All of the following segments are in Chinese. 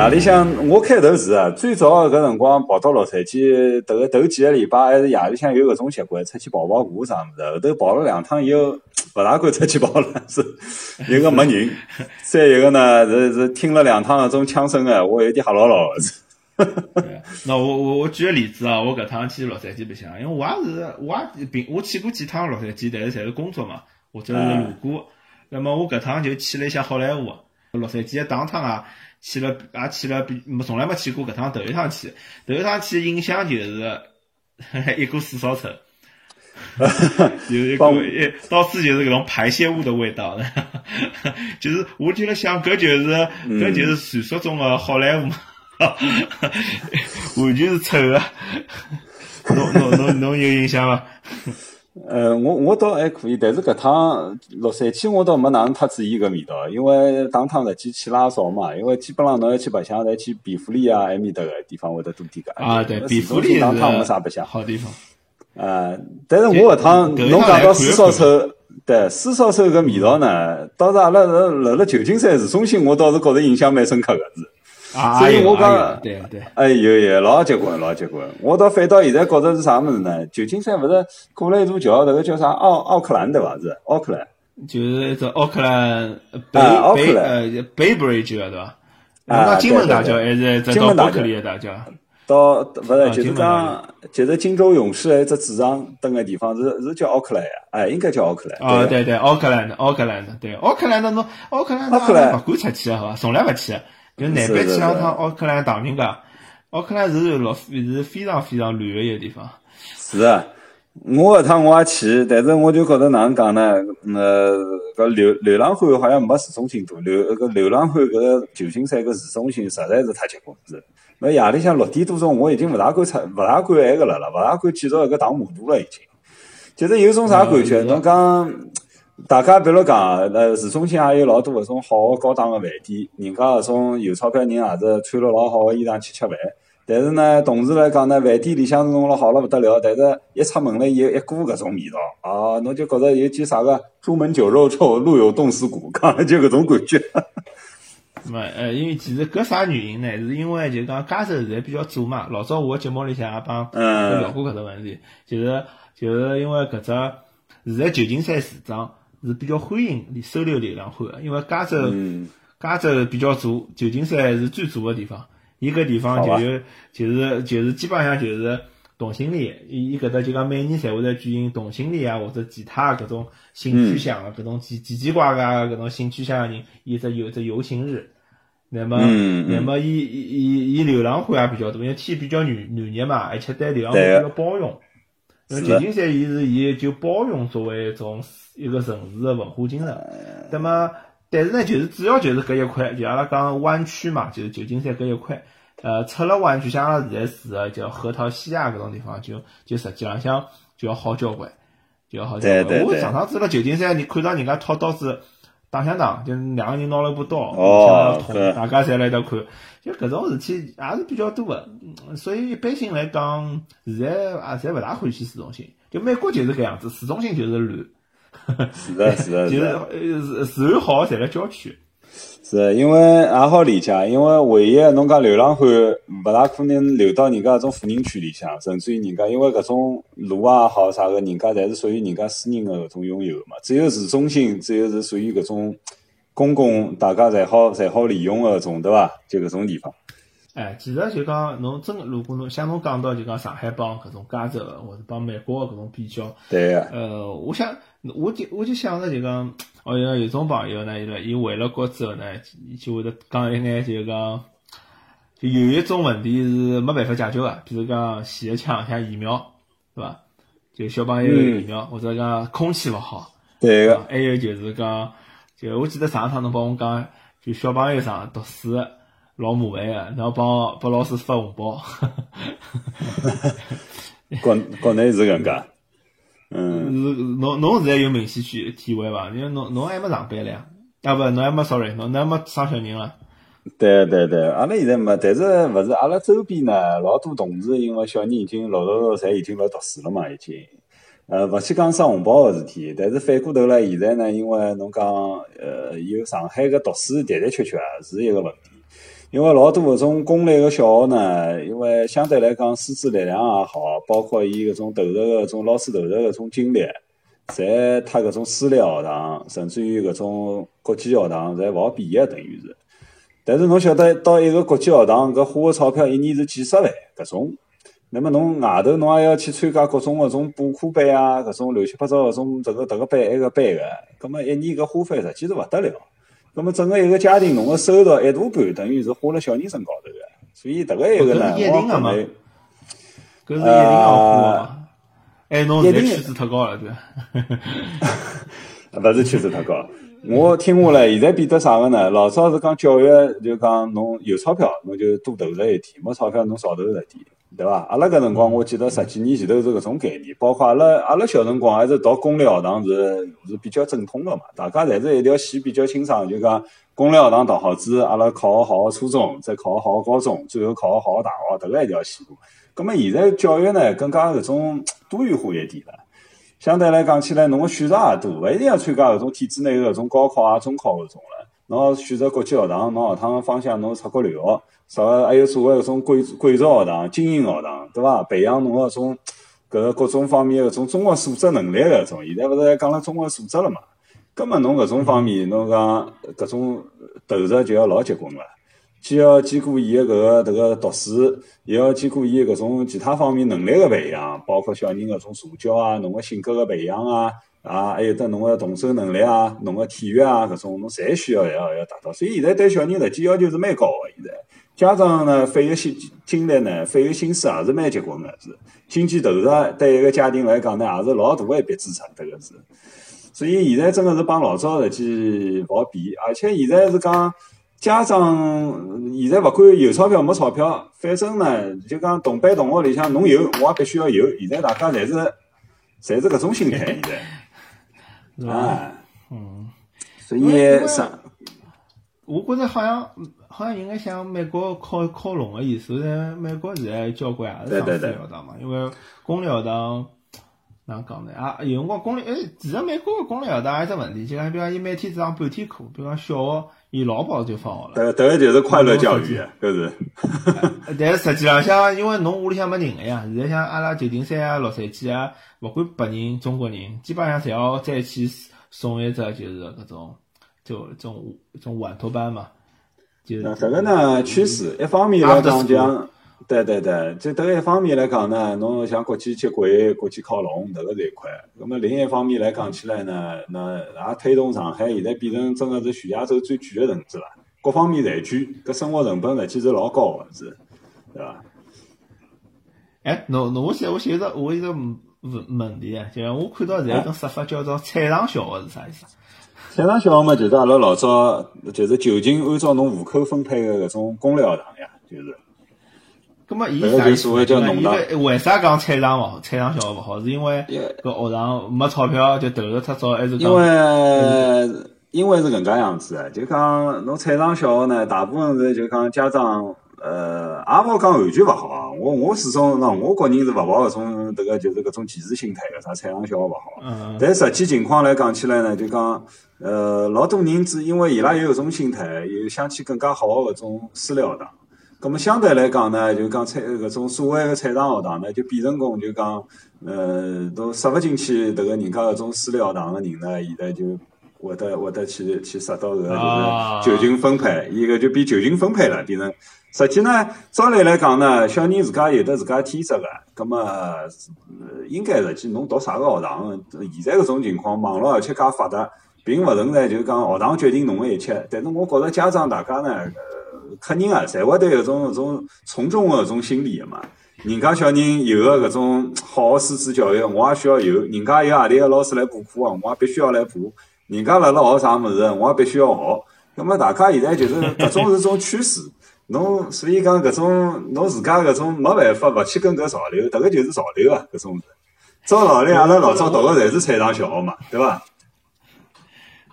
夜里向我开头是啊，最早搿辰光跑到洛杉矶，头头几个礼拜还是夜里向有搿种习惯，出去跑跑步啥物事。后头跑了两趟以后，勿大敢出去跑了，是 一个没人，再一个呢是是听了两趟搿种枪声啊，我有点吓牢牢的。那我我我举个例子啊，我搿趟去洛杉矶白相，因为我也是我也平我去过几趟洛杉矶，但是侪是工作嘛，或者是路过。那么我搿趟就去了一下好莱坞，洛杉矶的当趟啊，去了也去了，比没从来没去过，搿趟头一趟去，头一趟去印象就是 一股屎扫臭，就是一股一到处就是搿种排泄物的味道，就是我就辣想，搿就是搿就是传说中的好莱坞。完全是臭的，侬侬侬侬有印象伐？呃，我我倒还可以，但是搿趟洛杉矶我倒没哪能太注意搿味道，因为当趟实际去拉少嘛，因为基本上侬要去白相，侪去比弗利啊埃面搭个地方会得多点个。啊，对，比弗利当趟没啥白相。好地方。啊，但是我搿趟侬讲到四少臭，对，四少臭搿味道呢，倒是阿拉辣辣辣旧金山市中心，我倒是觉着印象蛮深刻个是。所以我讲，对对，哎，有有老结棍，老结棍。我倒反倒现在觉着是啥物事呢？旧金山勿是过了一座桥，那个叫啥奥奥克兰对伐？是奥克兰，就是这奥克兰北北呃北 bridge 对伐？啊，金门大桥还是这到伯克利的大桥？到勿是就是讲就是金州勇士还只主场登个地方是是叫奥克兰呀？哎，应该叫奥克兰。哦，对对，奥克兰的奥克兰的，对奥克兰的侬奥克兰的勿敢出去好伐？从来勿去。就难边去两趟奥克兰打人家，奥克兰是老是非常非常乱的一个地方。是啊，我搿趟我也去，但是我就觉得哪能讲呢？呃，搿流流浪汉好像没市中心多，流搿流浪汉搿旧金山搿市中心实在是太结棍是。那夜里向六点多钟，我已经勿大敢出，勿大敢埃个了了，勿大敢继续搿个荡马路了已经。就是有种啥感觉？侬讲。大家比如讲，呃，市中心也有老多搿种好个高档个饭店，人家搿种有钞票人也是穿了老好个衣裳去吃饭。但是呢，同时来讲呢，饭店里向弄了好了勿得了，但是一出门来有一股搿种味道啊，侬就觉着有句啥个“朱门酒肉臭，路有冻死骨”，讲就搿种感觉。没，呃，因为其实搿啥原因呢？是因为就讲加州现在比较早嘛。老早我节目里向也帮聊过搿只问题，就是就是因为搿只现在旧金山市长。是比较欢迎收留流浪汉的，因为加州加州比较大，旧金山是最大的地方，伊个地方就有就是就是基本上就是同性恋，伊伊搿搭就讲每年侪会在举行同性恋啊或者其他搿种性取向的搿种奇奇奇怪怪搿种性取向的人，伊只有只游行日。那么那么伊伊伊伊流浪汉也比较多，因为天比较暖暖热嘛，而且对流浪汉比较包容。旧金山伊是以就包容作为一种一个城市的文化精神，那么但是呢，就是主要就是搿一块，就阿拉讲湾区嘛，就是旧金山搿一块，呃，出了湾区，像阿拉现在住的叫核桃西亚搿种地方，就就实际浪向就要好交关，就要好交关。我上趟子辣旧金山，你看到人家掏刀子打相打，就两个人拿了把刀，哦，大家侪来得看。就搿种事体也是比较多的，所以一般性来讲，现在啊侪勿大欢喜市中心。就美国就是搿样子，市中心就是乱。是的，是的，就是呃，治安好，侪辣郊区。是，因为还好理解，因为唯一侬讲流浪汉勿大可能流到人家搿种富人区里向，甚至于人家因为搿种路啊好啥个，人家侪是属于人家私人的搿种拥有嘛。只有市中心，只有是属于搿种。公共大家侪好侪好利用个种对伐？就搿种地方。哎，其实就讲侬真，如果侬像侬讲到就讲上海帮搿种加州或者帮美国搿种比较，对个。呃，我想我就我就想着就讲，哦，像有种朋友呢，伊拉伊回了国之后呢，就会得讲一眼就讲，就有一种问题是没办法解决个，比如讲洗个枪像疫苗，对伐？就小朋友疫苗或者讲空气勿好，对个。还有就是讲。就我记得上趟侬帮我讲，就小朋友上读书老麻烦个，然后帮帮老师发红包。国国内是搿能介，嗯。是侬侬现在有明显去体会伐？因为侬侬还没上班了呀，啊不，侬还没 sorry，侬还没生小人了。对对对，阿拉现在没，但是勿是阿拉周边呢，老多同事因为小人已经陆陆续续侪已经辣读书了嘛，已经。呃，勿去讲收红包个事体，但是反过头来，现在呢，因为侬讲，呃，有上海个读书的的确确啊，是一个问题。因为老多搿种公立个小学呢，因为相对来讲师资力量也好，包括伊搿种投入个搿种老师投入搿种精力，侪他搿种私立学堂，甚至于搿种国际学堂，侪勿好比个，等于是。但是侬晓得，到一个国际学堂，搿花个钞票一年是几十万，搿种。那么侬外头侬还要去参加各种搿种补课班啊，搿种乱七八糟搿种这个迭个班埃个班个，葛末一年搿花费实际是勿得了。葛末整个一个家庭侬个收入一大半等于是花辣小人身高头个，所以迭个一个呢，我讲呢，搿是一定要花。哎，侬现在圈子太高了，对伐？勿是圈子太高。我听下来，现在变得啥个呢？老早是讲教育，就讲侬有钞票，侬就多投入一点；没钞票，侬少投入一点。对伐？阿拉搿辰光，我记得十几年前头是搿种概念，包括阿拉阿拉小辰光还是读公立学堂是是比较正统个嘛，大家侪是一条线比较清爽，就讲公立学堂读好子，阿拉考个好个初中，再考个好个高中，最后考个好个大学，迭个一条线路。葛么现在教育呢更加搿种 多元化一点了，相对来讲起来，侬个选择也多，勿一定要参加搿种体制内个搿种高考啊、中考搿种了。侬选择国际学堂，侬学堂个方向侬出国留学，啥个还有所谓搿种贵贵族学堂、精英学堂，对伐？培养侬个种搿个各种方面搿种综合素质能力搿种，现在勿是还讲了综合素质了嘛？葛末侬搿种方面，侬讲搿种投入就要老结棍了，既要兼顾伊个搿个迭个读书，也要兼顾伊搿种其他方面能力个培养，包括小人搿种社交啊、侬个性格个培养啊。啊，还有得侬个动手能力啊，侬个体育啊，搿种侬侪需要要要达到。所以现在对小人实际要求是蛮高个。现在家长呢费个心精力呢，费个心思也是蛮结棍个，是经济投入对一个家庭来讲呢，也是老大个一笔支出，迭个是。所以现在真个是帮老早实际勿好比，而且现在是讲家长现在勿管有钞票没钞票，反正呢就讲同班同学里向侬有，我也必须要有。现在大家侪是侪是搿种心态现在。啊，嗯，所以啥？我觉着好像好像应该像美国靠靠拢个意思，在美国现在交关也是上私立学堂嘛，因为公立学堂哪能讲呢？啊，有辰光公立，哎，其实美国个公立学堂还有只问题，就讲比方伊每天只上半天课，比方小学伊老早就放学了。对，迭个就是快乐教育，搿是。但是实际上，像因为侬屋里向没人个呀，现在像阿拉旧金山啊、洛杉矶啊。勿管白人、中国人，基本上侪要再去送一只，就是搿种就种种晚托班嘛。就搿个呢，趋势一方面来讲讲，对对对，就迭个一方面来讲呢，侬像国际接轨、国际靠拢，迭个是一块。那么另一方面来讲起来呢，那也推动上海现在变成真个是全亚洲最贵个城市了，各方面侪贵，搿生活成本实际是老高个是，对伐？哎，侬侬我现我现在我一个。问问题啊，就像我看到现在种说法叫做“菜场小学”是啥意思？菜场小学嘛，就是阿拉老早就是就近按照侬户口分配的搿种公立学堂呀，就是。搿么，伊啥意思？因为为啥讲菜场勿好？菜场小学勿好，是因为搿学堂没钞票就投入太早，还是因为因为是搿能介样子的，就讲侬菜场小学呢，大部分是就讲家长。呃，也勿好讲完全勿好啊。我我始终，喏，我个人是勿抱搿种迭个就是搿种歧视心态个，啥菜场小学勿好。嗯。但实际情况来讲起来呢，就讲，呃，老多人只因为伊拉有搿种心态，有想去更加好个搿种私立学堂。葛么相对来讲呢，就讲菜搿种所谓个菜场学堂呢，就变成功就讲，呃，都塞勿进去迭个人家搿种私立学堂个人呢，现在就会得会得去去塞到搿个就是就近分配，伊个就变就近分配了，变成。实际呢，照理来讲呢，小人自家有的自家天职个，葛么应该实际侬读啥个学堂，现在搿种情况，网络而且介发达，并勿存在就讲学堂决定侬个一切。但是我觉着家长大家呢，客人啊，侪会得有种搿种从众个搿种心理个嘛。人家小人有个搿种好个师资教育，我也需要有；人家有何里个老师来补课啊，我也必须要来补；人家辣辣学啥物事，我也必须要学。葛么大家现在就是搿种是种趋势。侬所以讲搿种侬自家搿种没办法勿去跟搿潮流，迭个就是潮流啊！搿种是。照道理阿拉老早读个侪是菜场小学嘛，对伐？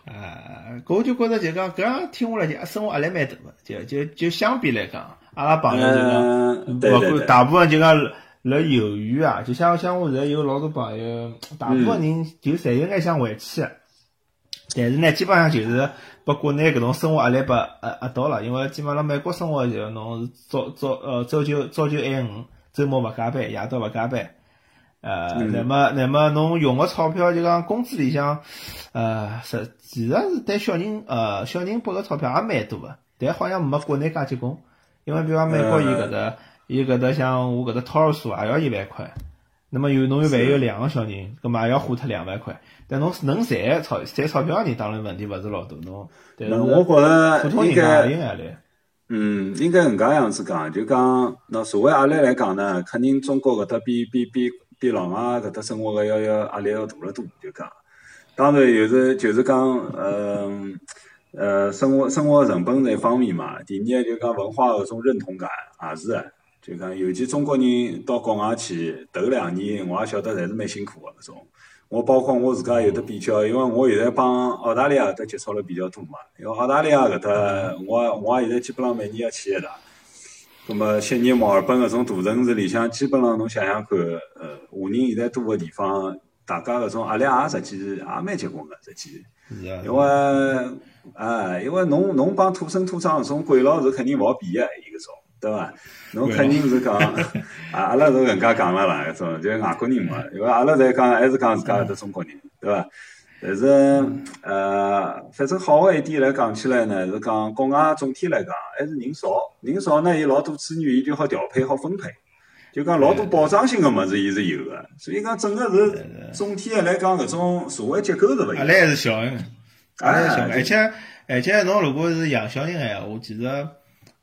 呃，搿我就觉着就讲搿样听下来就生活压力蛮大个，就就就相比来讲，阿拉朋友就讲，勿管大部分就讲辣犹豫啊，就像像我现在有老多朋友，大部分人就侪有眼想回去。但是呢，基本上就是把国内搿种生活压力拨压压到了，因为基本上美国生活就侬是早早呃朝九朝九晚五，周末勿加班，夜到勿加班。呃，那么那么侬用个钞票就讲工资里向，呃，实其实是对小人呃小人拨个钞票也蛮多个，但好像没国内介结棍。因为比方美国伊搿搭伊搿搭像我搿搭托儿所也要一万块，那么有侬有万一有两个小人，搿么也要花脱两万块。但侬能赚钞赚钞票人当然问题勿是老大，侬。那我觉着普通人家有压力。嗯，应该搿介样子讲，就讲拿社会压力来讲呢，肯定中国搿搭比比比比老外搿搭生活个要要压力要大了多，就讲。当然有是就是讲，嗯呃，生活生活成本是一方面嘛，第二就讲文化搿种认同感也是个，就讲尤其中国人到国外去，头两年我也晓得侪是蛮辛苦个搿种。我包括我自家有的比较，因为我现在帮澳大利亚搭接触了比较多嘛。因为澳大利亚搿搭，我我现在基本上每年要去一趟。葛么悉尼、墨尔本搿种大城市里向，基本上侬想想看，呃，华人现在多个地方，大家搿种压力也实际也蛮结棍个，实际。因为，哎，因为侬侬帮土生土长搿种鬼佬是肯定勿好比个。对伐？侬肯定是讲，啊，阿拉是搿能介讲了啦，搿种就是外国人嘛，因为阿拉在讲还是讲自家是中国人，对伐？但是呃，反正好个一点来讲起来呢，是讲国外总体来讲还是人少，人少呢，伊老多资源伊就好调配好分配，就讲老多保障性个物事伊是有个，所以讲整个是总体来讲搿种社会结构是勿一样。阿拉还是小个，压力小，而且而且侬如果是养小人个闲话，其实。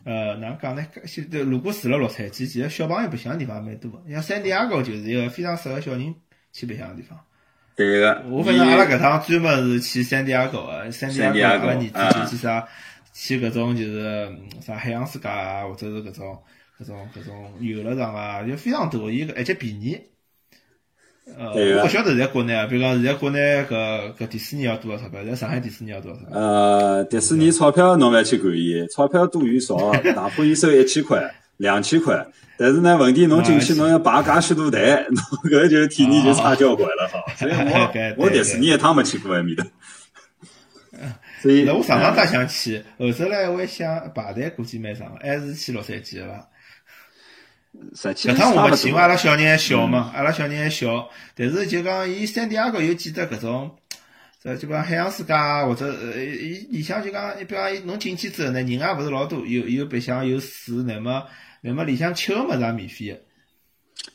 呃，哪能讲呢？现在如果除了洛杉矶，其实小朋友白相的地方蛮多。像圣地亚哥就是一个非常适合小人去白相的地方。对个。我反正阿拉搿趟专门是去圣地亚哥个，圣地亚哥阿拉儿子去啥？去搿种就是啥海洋世界啊，或者是搿种搿种搿种游乐场啊，就非常多。伊个而且便宜。呃，我勿晓得在国内啊，比如讲现在国内搿搿迪士尼要多少钞票？在上海迪士尼要多少钞票？呃，迪士尼钞票侬勿要去管伊，钞票多与少，哪怕伊收一千块、两千块，但是呢，问题侬进去侬要排介许多队，侬搿就体验就差交关了哈。所以我我迪士尼一趟没去过埃面搭。所以，那我常常想去，后头来我想排队估计蛮长，还是去洛杉矶了。搿趟我没去，因为阿拉小人还小嘛，阿拉小人还小。但是就讲，伊山地阿哥有几只搿种，这就讲海洋世界啊，或者呃，伊里向就讲，比方侬进去之后呢，人也勿是老多，有有白相有水，那么那么里向吃个物事也免费个。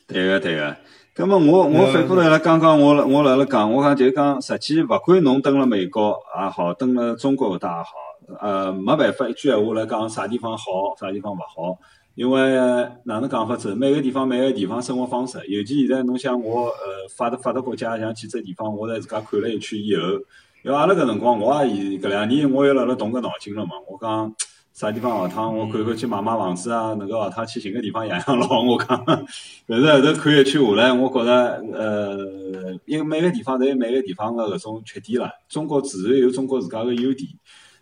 对个对个，葛末我我反过来了，刚刚我我辣辣讲，我讲就讲，实际勿管侬登了美国也好，登了中国搿搭也好，呃，没办法一句闲话来讲，啥地方好，啥地方勿好。因为哪能讲法子？每个地方每个地方生活方式，尤其现在侬像我呃发达发达国家像几只地方，我在自家看了一圈以后，因为阿拉搿辰光我也搿两年我又辣辣动个脑筋了嘛。我讲啥地方学趟，我看看去买买房子啊，能够学趟去寻个地方养养老。我讲，但是后头看一圈下来，我觉着呃，因为每个地方侪有每个地方个搿种缺点啦。中国自然有中国自家个优点，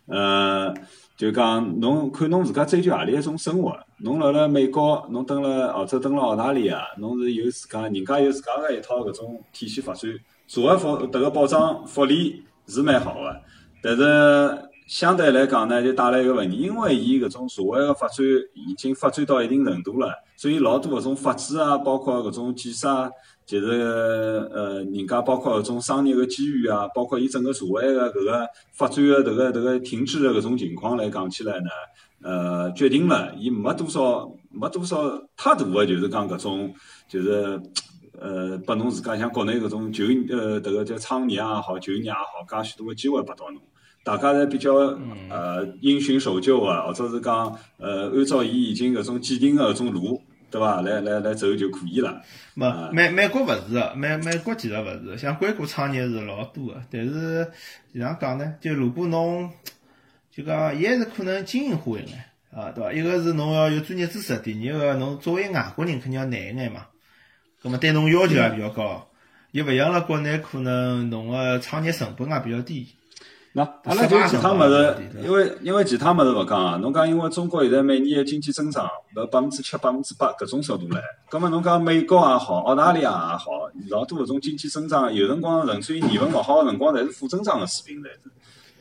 呃。就讲侬看侬自家追求何里一种生活，侬辣辣美国，侬蹲辣澳洲蹲辣澳大利亚，侬是有自家，人家有自家个一套搿种体系发展，社会福迭个保障福利是蛮好个，但是相对来讲呢，就带来一个问题，因为伊搿种社会个发展已经发展到一定程度了，所以老多搿种法制啊，包括搿种建设啊。就是呃，人家包括搿种商业个机遇啊，包括伊整个社会个搿个发展个迭个迭个停滞个搿种情况来讲起来呢，呃，决定了伊没多少没多少太大个就是讲搿种就是呃，拨侬自家像国内搿种就呃迭个叫创业也好，就业也好，介许多个机会拨到侬，大家侪比较呃因循守旧啊，或者是讲呃按照伊已经搿种既定个搿种路。对伐？来来来走就可以了。没美美国勿是个，美美国其实勿是，像硅谷创业是老多个，但是怎样讲呢？就如果侬就讲，伊还是可能精英化一眼啊，对伐？一个是侬要有专业知识，第二个侬作为外国人肯定要难一眼嘛。葛末对侬要求也比较高，又勿像辣国内可能侬个创业成本也比较低。那阿拉就其他物事，因为因为其他物事勿讲啊，侬讲因为中国现在每年的经济增长辣百分之七、百分之八搿种速度唻，葛末侬讲美国也好，澳大利亚也好，老多搿种经济增长，有辰光甚至于年份勿好个辰光，侪是负增长个水平唻是。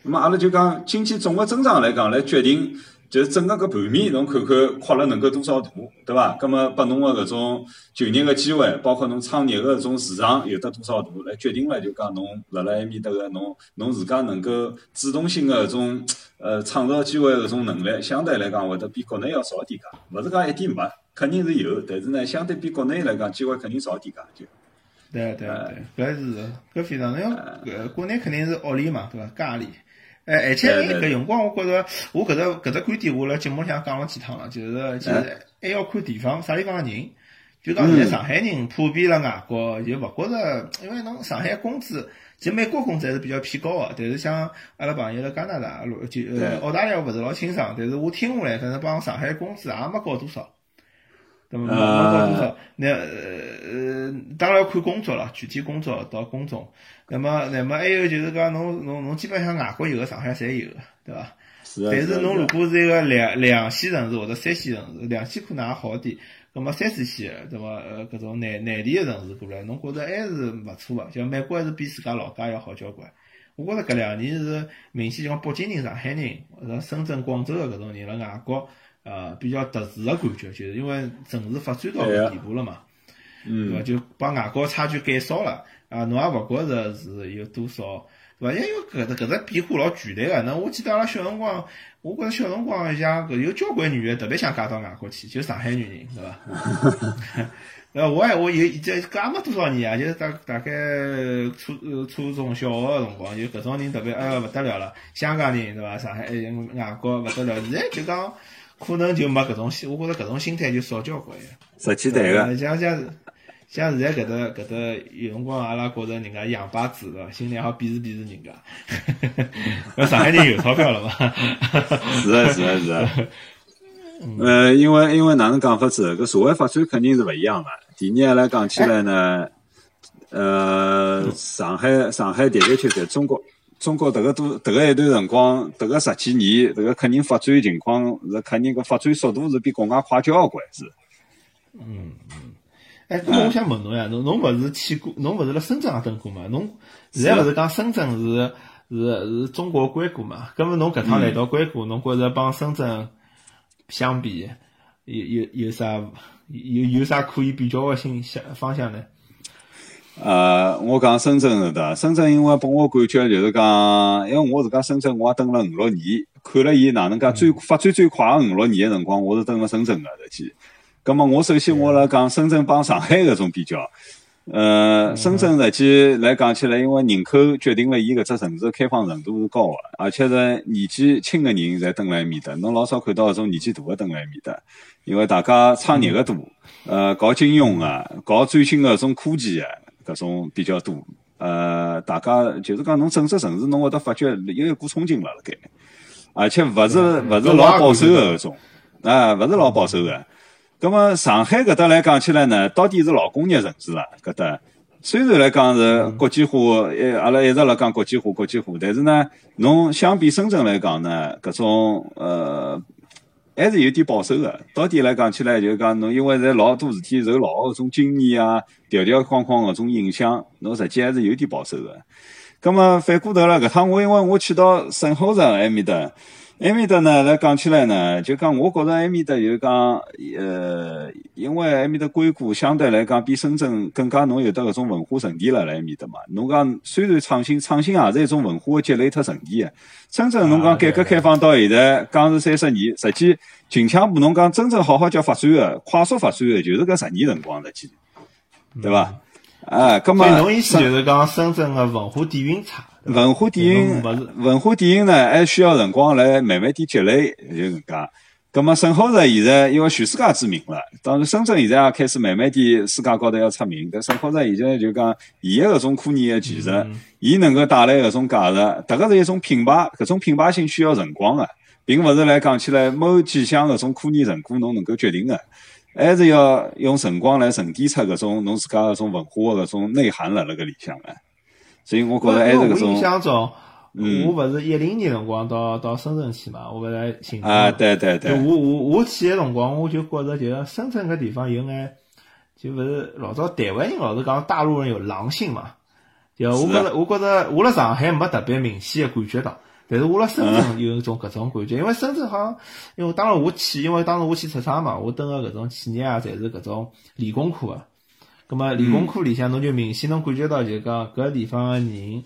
那么阿拉就讲经济总个增长来讲，来决定。就是整个搿盘面，侬看看扩了能够多少大，对伐？葛么拨侬个搿种就业个机会，包括侬创业个搿种市场有得多少大，来决定了就讲侬辣辣埃面搭个侬侬自家能够主动性个搿种呃创造机会搿种能力，相对来讲会得比国内要少点介。勿是讲一点没，肯定是有，但是呢，相对比国内来讲，机会肯定少点介就。对对对，搿是搿非常，因为搿国内肯定是恶劣嘛，对伐？加里。哎，而且搿辰光，我觉着我搿只搿只观点，我辣节目里向讲了几趟了，就是其实还要看地方，啥地方个人。就讲现在上海人普遍辣外国就勿觉着，因为侬上海工资，其实美国工资还是比较偏高个，但是像阿拉朋友辣加拿大，就澳大利亚勿是老清爽，但是我听下来，反正帮上海工资也没高多少。那么没高多少，那呃，当然要看工作了，具体工作到工种。那么，那么还有就是讲，侬侬侬基本上外国有个，上海侪有个，对伐？是啊。但是侬如果是一个两两线城市或者三线城市，两线可能还好点，那么三四线，对伐？呃，搿种内内地的城市过来，侬觉着还是勿错个，就美国还是比自家老家要好交关。我觉着搿两年是明显像北京人、上海人或者深圳、广州的搿种人辣外国。呃，比较特殊的感觉，就是因为城市发展到搿地步了嘛，对伐？就把外国差距减少了，啊，侬也勿觉着是有多少，对伐？因为搿只搿只变化老巨大个。那我记得阿拉小辰光，我觉着小辰光像搿有交关女个特别想嫁到外国去，就上海女人，对伐？呃，我还我有这搿也没多少年啊，就是大大概初初中小学个辰光，就搿种人特别哎呀勿得了了，香港人对伐？上海外国勿得了，现在就讲。可能就没搿种心，我觉着搿种心态就少交关呀。实际对个，像像像现在搿搭搿搭有辰光，阿拉觉着人家洋巴子对伐？心里好鄙视鄙视人家。那上海人有钞票了嘛？是啊是啊是啊。呃，因为因为哪能讲法子？搿社会发展肯定是勿一样个。第二来讲起来呢，呃，上海上海的的确确中国。中国迭个多迭个一段辰光，迭个十几年，迭个肯定发展情况是肯定个发展速度是比国外快交关是。嗯嗯。哎，那我想问侬呀，侬侬勿是去过，侬勿是辣深圳也蹲过嘛？侬现在勿是讲深圳是是是中国硅谷嘛？搿么侬搿趟来到硅谷，侬觉着帮深圳相比，有有有啥有有啥可以比较个新向方向呢？呃，我讲深圳是的，深圳因为拨我感觉就是讲，因为我自家深圳我也蹲了五六年，看了伊哪能介最发展最快个五六年个辰光，我是蹲了深圳个实际。咁么我首先我来讲深圳帮上海搿种比较，呃，深圳实际来讲起来，因为人口决定了伊搿只城市开放程度是高个，而且是年纪轻个人侪蹲辣埃面搭，侬老少看到搿种年纪大个蹲辣埃面搭，因为大家创业个多，呃，搞金融个，搞最新个搿种科技个。搿种比较多，呃，大家就是讲，侬整只城市，侬会得发觉有一股冲劲辣辣盖，而且勿是勿是老保守个搿种，啊，勿是老保守个。葛么上海搿搭来讲起来呢，到底是老工业城市了，搿搭。虽然来讲是国际化，诶，阿拉一直辣讲国际化，国际化，但是呢，侬相比深圳来讲呢，搿种呃。还是有点保守的，到底来讲起来，就是讲侬因为在老多事体受老搿种经验啊、条条框框搿种影响，侬实际还是有点保守的。那么反过头来，搿趟我因为我去到沈浩然埃面的。埃面搭呢，来讲起来呢，就讲我觉着埃面搭就讲，呃，因为埃面搭硅谷相对来讲比深圳更加侬有得搿种文化沉淀了辣埃面搭嘛。侬讲虽然创新，创新也是一种文化的积累特沉淀个。深圳侬讲改革开放到现在，讲是三十年，实际近腔部侬讲真正好好叫发展个，快速发展个，就是搿十年辰光实际，对伐？啊，咁么侬意思就是讲深圳个文化底蕴差。文化底蕴，文化底蕴呢，还需要辰光来慢慢点积累，就搿能介。葛么，沈浩石现在因为全世界知名了，当然深圳现在也开始慢慢点世界高头要出名。但沈浩石现在就讲，伊个搿种科研个技术，伊能够带来搿种价值，迭个是一种品牌，搿种品牌性需要辰光个，并勿是来讲起来某几项搿种科研成果侬能够决定个，还是要用辰光来沉淀出搿种侬自家搿种文化个搿种内涵辣辣搿里向个。所以我觉着还是搿种。我印象中，我勿是一零年辰光到到深圳去嘛，我勿是寻。啊，对对对。我我我去个辰光，我就觉着就深圳搿地方有眼，就勿是老早台湾人老是讲大陆人有狼性嘛。就我觉着，我觉着我辣上海没特别明显个感觉到，但是我辣深圳有一种搿种感觉，因为深圳好像，因为当时我去，因为当时我去出差嘛，我蹲个搿种企业啊，侪是搿种理工科个。葛末理工科里向，侬就明显能感觉到，就讲搿地方个人，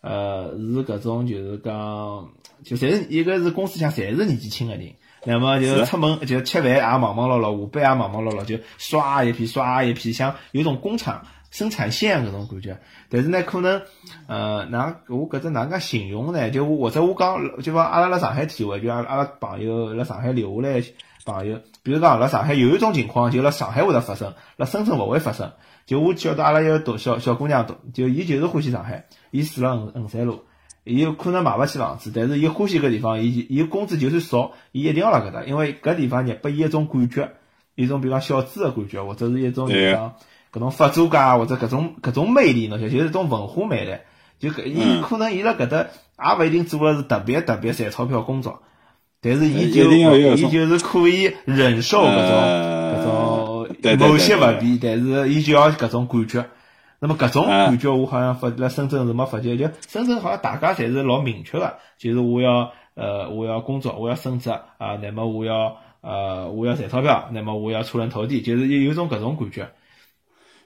呃，是搿种就是讲，就侪是一个是公司里向侪是年纪轻个人，那么就出门就吃饭也忙忙碌碌，下班也忙忙碌碌，就刷一批刷一批，像有种工厂。生产线搿种感觉，但是呢，可能，呃，哪我搿只哪能介形容呢？就或者我讲，就讲阿拉辣上海体会，就阿阿拉朋友辣上海留下来朋友，比如讲辣上海有一种情况，就辣上海会得发生，辣深圳勿会发生。就我晓得阿拉一个读小小姑娘读，就伊就是欢喜上海，伊住辣衡衡山路，伊有可能买勿起房子，但是伊欢喜搿地方，伊伊工资就算少，伊一定要辣搿搭，因为搿地方呢拨伊一种感觉，一种比如讲小资个感觉，或者是一种就讲。搿种发租界或者搿种搿种魅力，侬晓得，就是一种文化魅力。就搿伊可能伊辣搿搭也勿一定做了是特别特别赚钞票工作，但是伊就伊就是可以忍受搿种搿种某些勿便，但是伊就要搿种感觉。那么搿种感觉，我好像发辣深圳是没发觉，就深圳好像大家侪是老明确个，就是我要呃我要工作，我要升职啊，那么我要呃我要赚钞票，那么我要出人头地，就是有有种搿种感觉。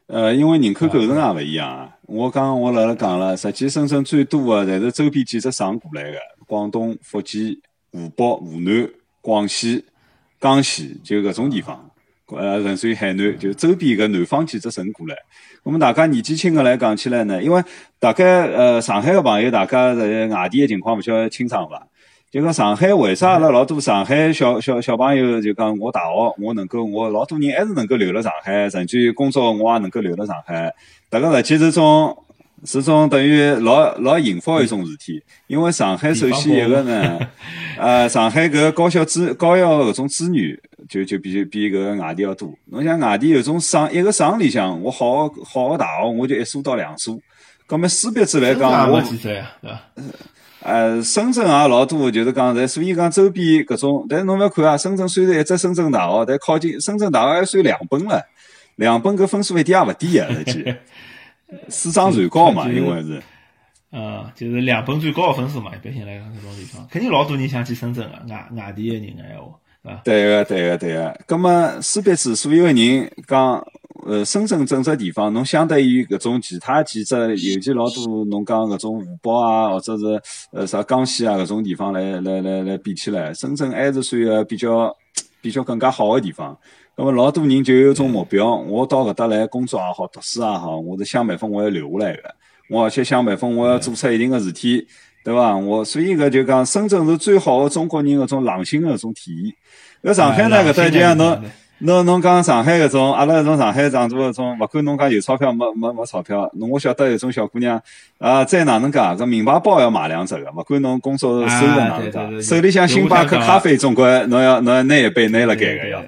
呃，因为人口构成也勿一样啊。我刚我辣辣讲了，实际深圳最多的侪是周边几只省过来的，广东、福建、湖北、湖南、广西、江西，就搿种地方。呃，甚至于海南，就周边个南方几只省过来。我们大家年纪轻个来讲起来呢，因为大概呃上海个朋友，大家在外地个情况勿晓得清爽伐？就讲上海为啥阿拉老多上海小小小朋友就讲我大学我能够我老多人还是能够留辣上海，甚至于工作我也能够留辣上海。迭个实际是种是种等于老老幸福一种事体，因为上海首先一个呢，呃，上海搿高校资高校搿种资源就就比比搿个外地要多。侬像外地有种省一个省里向，我好好个大学我就一所到两所，搿么势必之来讲我。呃，深圳也老多，就是讲在，所以讲周边搿种，但侬勿要看啊，深圳虽然一只深圳大学，但靠近深圳大学还算两本了，两本搿分数一点也勿低啊，实际，师长最高嘛，因为是，呃，就是两本最高的分数嘛，一般性来讲搿种地方，肯定老多人想去深圳个，外外地个人个闲话，是吧？对个，对个，对个，葛么势必是所有个人讲。呃，深圳整只地方，侬相对于搿种其他几只，尤其老多侬讲搿种湖北啊，或者是呃啥江西啊搿种地方来来来来比起来，深圳还是算个比较比较更加好的地方。那么老多人就有种目标，我到搿搭来工作也好，读书也好，我是想办法我要留下来个，我而且想办法我要做出一定个事体，对伐？我所以搿就讲深圳是最好的中国人搿种狼性的搿种体现。那上海呢搿搭就像侬。侬侬讲上海搿种，阿拉搿种上海长大搿种，勿管侬讲有钞票没没没钞票，侬我晓得有种小姑娘，啊，再哪能介，搿名牌包要买两只个，勿管侬工作收入哪能介，手里向星巴克咖啡总归侬要侬要拿一杯拿辣盖个要。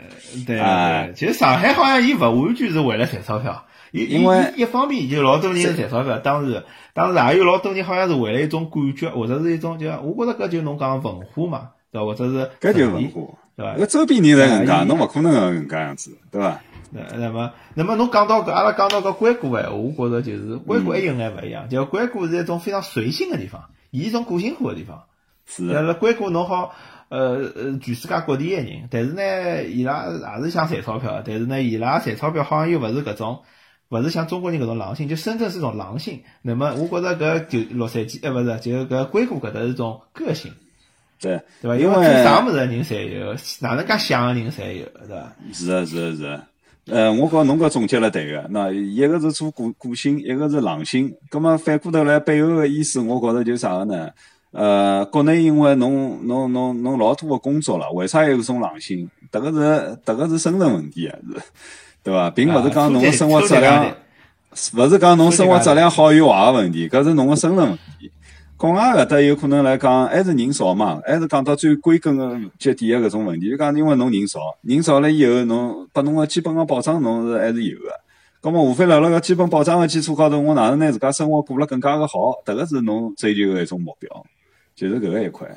对对，其实上海好像伊勿完全是为了赚钞票，因为一方面就老多人赚钞票，当时当时也有老多人好像是为了一种感觉，或者是一种就我觉着搿就侬讲文化嘛，对伐？或者是搿就文化。对伐？搿周边人侪搿能介，侬勿可能搿能介样子，对伐？那那么，那么侬讲到搿，阿拉讲到搿硅谷哎，我觉着就是硅谷还有眼勿一样，就硅谷是一种非常随性个地方，伊一种个性化个地方。是。辣硅谷侬好，呃呃，全世界各地个人，但是呢，伊拉也是想赚钞票，但是呢，伊拉赚钞票好像又勿是搿种，勿是像中国人搿种狼性，就深圳是种狼性。那么，我觉着搿就洛杉矶，哎，勿是，就搿硅谷搿搭是一种个性。对，对吧？因为做啥物事人侪有，哪能介想个人侪有，对吧？是啊，是啊，是啊。呃，我讲侬搿总结了对个，那一个是做个个性，一个是狼性。葛么反过头来背后个意思，我觉着就啥个呢？呃，国内因为侬侬侬侬老多个工作了，为啥有种狼性？迭个是迭个是生存问题啊，是，对伐？并勿是讲侬个生活质量，勿是讲侬生活质量好与坏个问题，搿是侬个生存问题。国外搿搭有可能来讲，还是人少嘛，还是讲到最归根的结底个搿种问题，就讲因为侬人少，人少了以后，侬拨侬个基本个保障，侬是还是有个。葛末无非辣辣搿基本保障个基础高头，我哪能拿自家生活过了更加个好？迭个是侬追求个一种目标，就是搿个一块。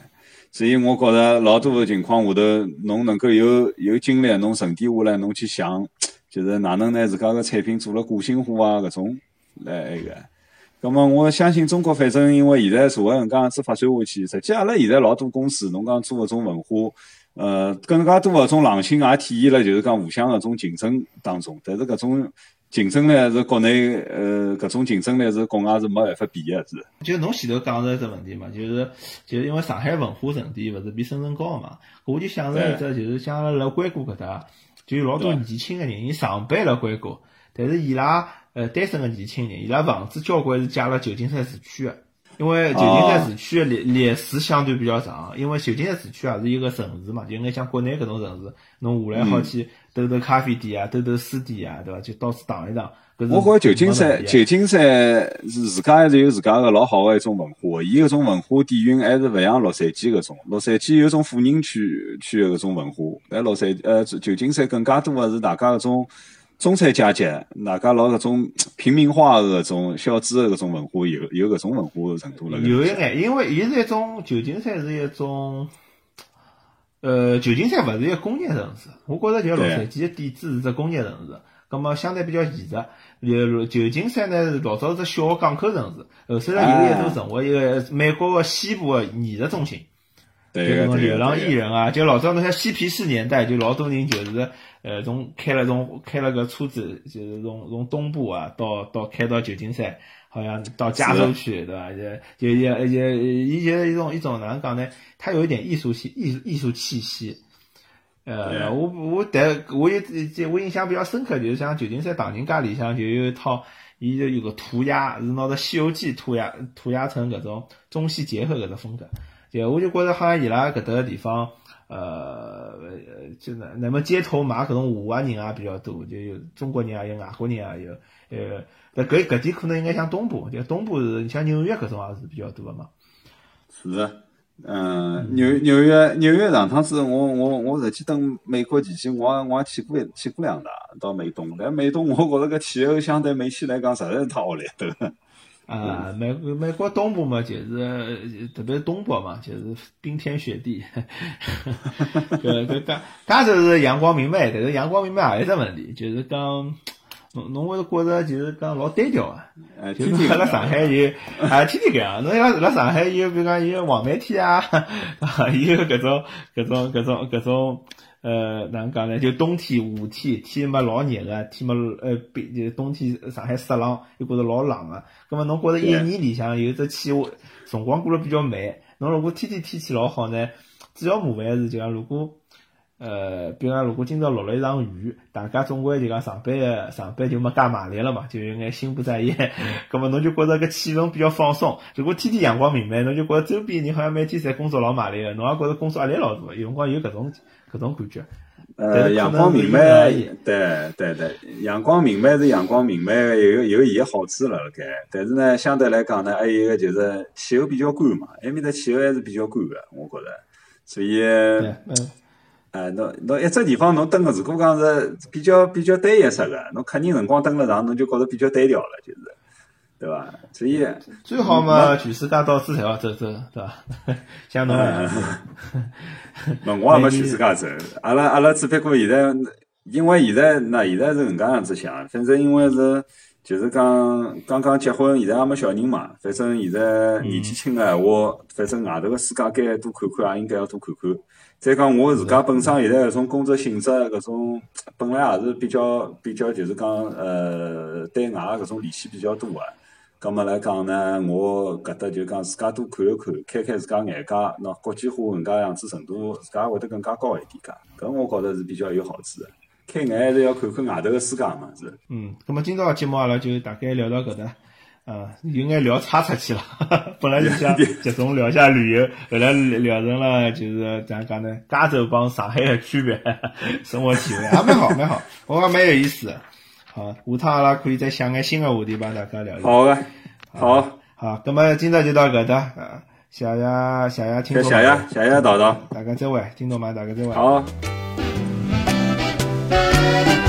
所以我觉着老多个情况下头，侬能够有有精力，侬沉淀下来，侬去想，就是哪能拿自家个产品做了个性化啊搿种来埃个。咁么我相信中国反正因为现在社会搿样子发展下去，实际阿拉现在老多公司，侬讲做搿种文化，呃，更加多搿种狼性也体现了，就是讲互相搿种竞争当中。但是搿种竞争呢是国内，呃，搿种竞争呢是国外是没办法比个，是。就侬前头讲着一只问题嘛，就是就是因为上海文化沉淀勿是比深圳高嘛，我就想着一只就是像辣硅谷搿搭，就有老多年轻个人，伊上班辣硅谷，但是伊拉。呃，单身个年轻人，伊拉房子交关是借了旧金山市区个，因为旧金山市区个历历史相对比较长，因为旧金山市区也是一个城市嘛，就眼像国内搿种城市，侬下来好去兜兜咖啡店啊，兜兜书店啊，对伐？就到处荡一荡。我觉着旧金山，旧金山是自家还是有自家个老好个一种文化，伊搿种文化底蕴还是勿像洛杉矶搿种，洛杉矶有种富人区区个搿种文化，但洛杉呃旧金山更加多个是大家搿种。中产阶级，大家老搿种 平民化的搿种小资的搿种文化，有有搿种文化程度了。有一眼，因为伊是一种旧金山是一种，呃，旧金山勿是一个工业城市，我觉着就洛杉矶的底子是只工业城市，葛么相对比较现实。就旧金山呢是老早是只小港口城市，后首来有一度成为一个美国的西部的艺术中心。就那种流浪艺人啊，就老早那像嬉皮士年代，就老多人就是。呃，从开了从开了个车子，就是从从东部啊，到到开到旧金山，好像到加州去，对吧？就就也也也就一种一种哪能讲呢？它有一点艺术气艺术艺术气息。呃，我我但我有这我印象比较深刻，就是像旧金山唐人街里向就有一套，伊就有个涂鸦，是拿着《西游记》涂鸦涂鸦成搿种中西结合搿种风格。对我就觉着好像伊拉搿搭个地方。呃，就那那么街头买搿种画人啊比较多，就有中国人也有外国人也有，呃，搿搿点可能应该像东部，就东部是像纽约搿种也是比较多的嘛。是，嗯，纽纽约纽约上趟子我我我实际等美国期间，我我也去过去过两趟到美东，但美东我觉着搿气候相对美西来讲实在是太恶劣了。啊，美美国东部嘛，就是特别东北嘛，就是冰天雪地。搿搿加加州是阳光明媚，但是阳光明媚也有只问题，就是讲侬侬会觉着就是讲老单调啊。就是辣上海有啊，天天搿样。侬要辣上海有，比如讲有黄梅天啊，有搿种搿种搿种搿种。呃，哪能讲呢？就冬天、夏天，天嘛老热个，天嘛呃，比就冬天上海湿冷，又觉着老冷个。葛末侬觉着一年里向有只气候辰光过得比较慢。侬如果天天天气老好呢，主要麻烦是就讲如果呃，比如讲如果今朝落了一场雨，大家总归就讲上班的上班就没介卖力了嘛，就有眼心不在焉。葛么侬就觉着搿气氛比较放松。如果天天阳光明媚，侬就觉着周边人好像每天侪工作老卖力个，侬也觉着工作压力老大。有辰光有搿种。搿种感觉，呃，阳光明媚，对对对，阳光明媚是阳光明媚，有有伊个好处了辣盖。但是呢，相对来讲呢，还有一个就是气候比较干嘛，埃面的气候还是比较干个，我觉着。所以，呃，侬侬一只地方侬蹲个，如果讲是比较比较单一式个，侬客人辰光蹲了长，侬就觉着比较单调了，就是。对伐？所以最好嘛，全世界到处侪要走走，对伐？像侬，侬我也没全世界走。阿拉阿拉只不过现在，因为现在那现在是搿能介样子想，反正因为是就是讲刚刚结婚，现在也没小人嘛。反正现在年纪轻个闲话，反正外头个世界该多看看，也应该要多看看。再讲我自家本身现在搿种工作性质，搿种本来也是比较比较，就是讲呃，对外搿种联系比较多个。葛末来讲呢，我搿搭就讲自家多看一看，开开自家眼界，喏，国际化搿能介样子程度，自家会得更加高一点介。搿我觉着是比较有好处的。开眼还是要看看外头个世界嘛，是。嗯，那么今朝节目阿拉就大概聊到搿搭，啊，有眼聊岔出去了。本来就想集中聊下旅游，后来聊成了就是怎样讲呢？加州帮上海的区别，生活体会还蛮好，蛮好，我讲蛮有意思。好，下趟阿拉可以再想个新的话题帮大家聊聊。好的，好，好，那么今朝就到搿搭啊，谢谢谢谢听众，谢谢谢谢叨叨，大家再会，听众们大家再会。好。Música